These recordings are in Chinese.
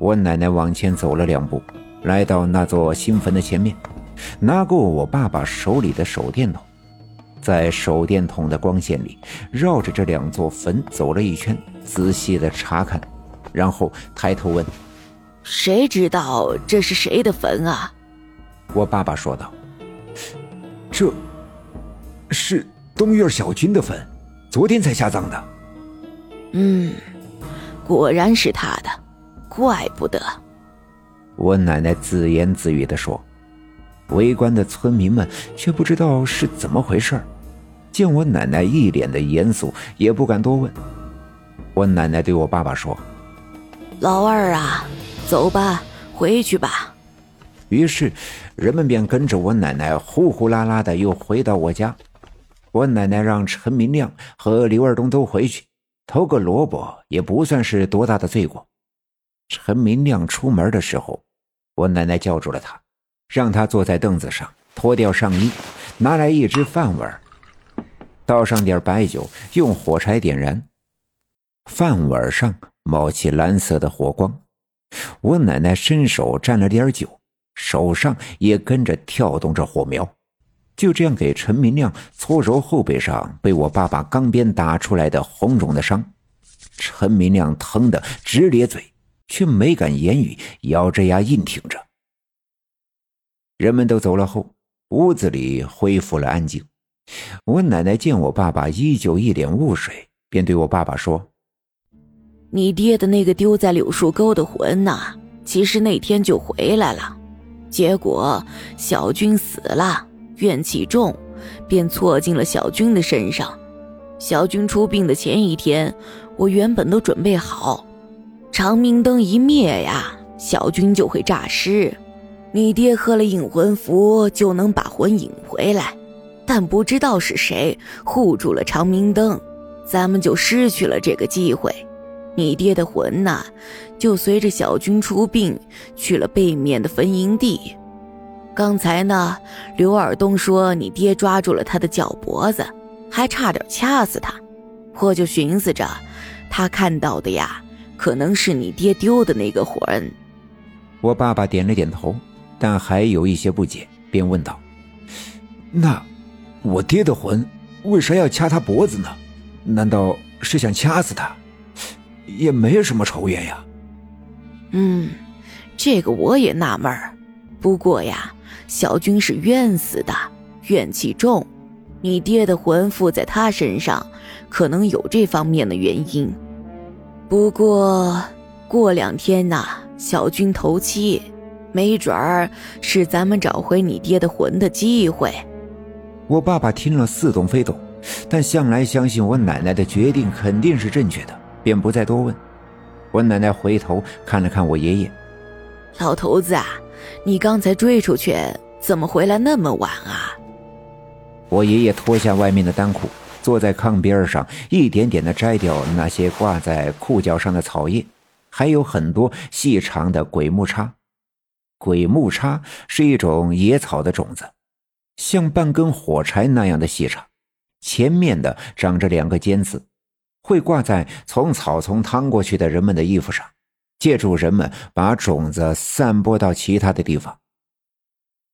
我奶奶往前走了两步，来到那座新坟的前面，拿过我爸爸手里的手电筒，在手电筒的光线里，绕着这两座坟走了一圈，仔细的查看，然后抬头问：“谁知道这是谁的坟啊？”我爸爸说道：“这，是东院小军的坟，昨天才下葬的。”嗯，果然是他的，怪不得。我奶奶自言自语的说。围观的村民们却不知道是怎么回事见我奶奶一脸的严肃，也不敢多问。我奶奶对我爸爸说：“老二啊，走吧，回去吧。”于是，人们便跟着我奶奶呼呼啦啦的又回到我家。我奶奶让陈明亮和刘二东都回去。偷个萝卜也不算是多大的罪过。陈明亮出门的时候，我奶奶叫住了他，让他坐在凳子上，脱掉上衣，拿来一只饭碗，倒上点白酒，用火柴点燃。饭碗上冒起蓝色的火光，我奶奶伸手蘸了点酒，手上也跟着跳动着火苗。就这样给陈明亮搓揉后背上被我爸爸钢鞭打出来的红肿的伤，陈明亮疼得直咧嘴，却没敢言语，咬着牙硬挺着。人们都走了后，屋子里恢复了安静。我奶奶见我爸爸依旧一脸雾水，便对我爸爸说：“你爹的那个丢在柳树沟的魂呐，其实那天就回来了，结果小军死了。”怨气重，便错进了小军的身上。小军出殡的前一天，我原本都准备好，长明灯一灭呀，小军就会诈尸。你爹喝了引魂符，就能把魂引回来。但不知道是谁护住了长明灯，咱们就失去了这个机会。你爹的魂呐，就随着小军出殡去了背面的坟茔地。刚才呢，刘尔东说你爹抓住了他的脚脖子，还差点掐死他。我就寻思着，他看到的呀，可能是你爹丢的那个魂。我爸爸点了点头，但还有一些不解，便问道：“那我爹的魂为啥要掐他脖子呢？难道是想掐死他？也没什么仇怨呀。”嗯，这个我也纳闷儿。不过呀。小军是冤死的，怨气重，你爹的魂附在他身上，可能有这方面的原因。不过过两天呐，小军头七，没准儿是咱们找回你爹的魂的机会。我爸爸听了似懂非懂，但向来相信我奶奶的决定肯定是正确的，便不再多问。我奶奶回头看了看我爷爷，老头子啊。你刚才追出去，怎么回来那么晚啊？我爷爷脱下外面的单裤，坐在炕边上，一点点的摘掉那些挂在裤脚上的草叶，还有很多细长的鬼木叉。鬼木叉是一种野草的种子，像半根火柴那样的细长，前面的长着两个尖刺，会挂在从草丛趟过去的人们的衣服上。借助人们把种子散播到其他的地方。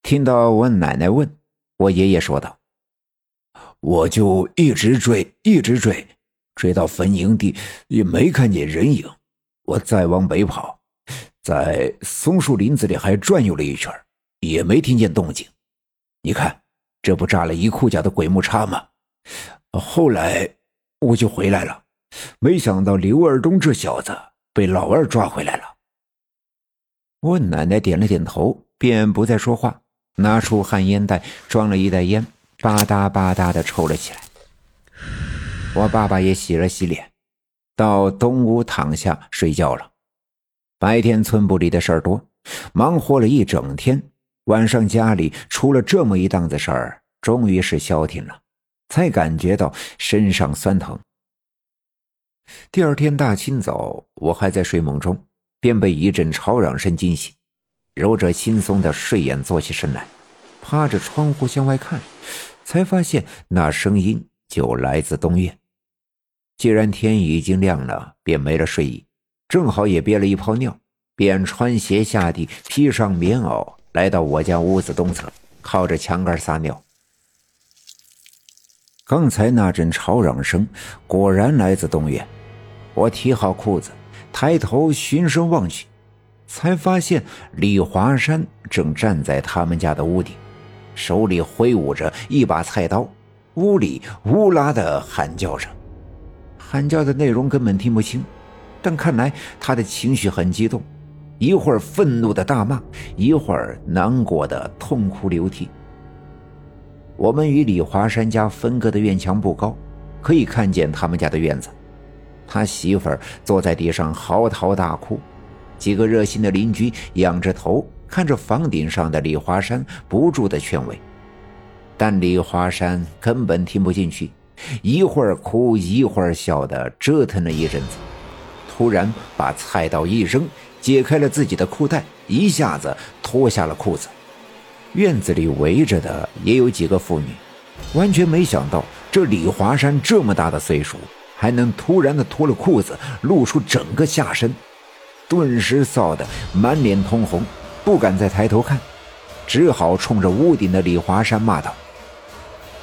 听到我奶奶问，我爷爷说道：“我就一直追，一直追，追到坟营地也没看见人影。我再往北跑，在松树林子里还转悠了一圈，也没听见动静。你看，这不炸了一裤脚的鬼木叉吗？后来我就回来了，没想到刘二东这小子。”被老二抓回来了。我奶奶点了点头，便不再说话，拿出旱烟袋，装了一袋烟，吧嗒吧嗒的抽了起来。我爸爸也洗了洗脸，到东屋躺下睡觉了。白天村部里的事儿多，忙活了一整天，晚上家里出了这么一档子事儿，终于是消停了，才感觉到身上酸疼。第二天大清早，我还在睡梦中，便被一阵吵嚷声惊醒，揉着惺忪的睡眼坐起身来，趴着窗户向外看，才发现那声音就来自东院。既然天已经亮了，便没了睡意，正好也憋了一泡尿，便穿鞋下地，披上棉袄，来到我家屋子东侧，靠着墙杆撒尿。刚才那阵吵嚷声果然来自东院。我提好裤子，抬头循声望去，才发现李华山正站在他们家的屋顶，手里挥舞着一把菜刀，屋里呜啦的喊叫着。喊叫的内容根本听不清，但看来他的情绪很激动，一会儿愤怒的大骂，一会儿难过的痛哭流涕。我们与李华山家分割的院墙不高，可以看见他们家的院子。他媳妇儿坐在地上嚎啕大哭，几个热心的邻居仰着头看着房顶上的李华山，不住的劝慰。但李华山根本听不进去，一会儿哭一会儿笑的折腾了一阵子，突然把菜刀一扔，解开了自己的裤带，一下子脱下了裤子。院子里围着的也有几个妇女，完全没想到这李华山这么大的岁数，还能突然的脱了裤子，露出整个下身，顿时臊得满脸通红，不敢再抬头看，只好冲着屋顶的李华山骂道：“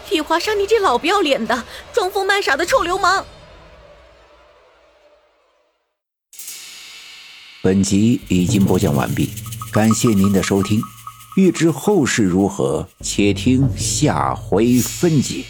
李华山，你这老不要脸的，装疯卖傻的臭流氓！”本集已经播讲完毕，感谢您的收听。欲知后事如何，且听下回分解。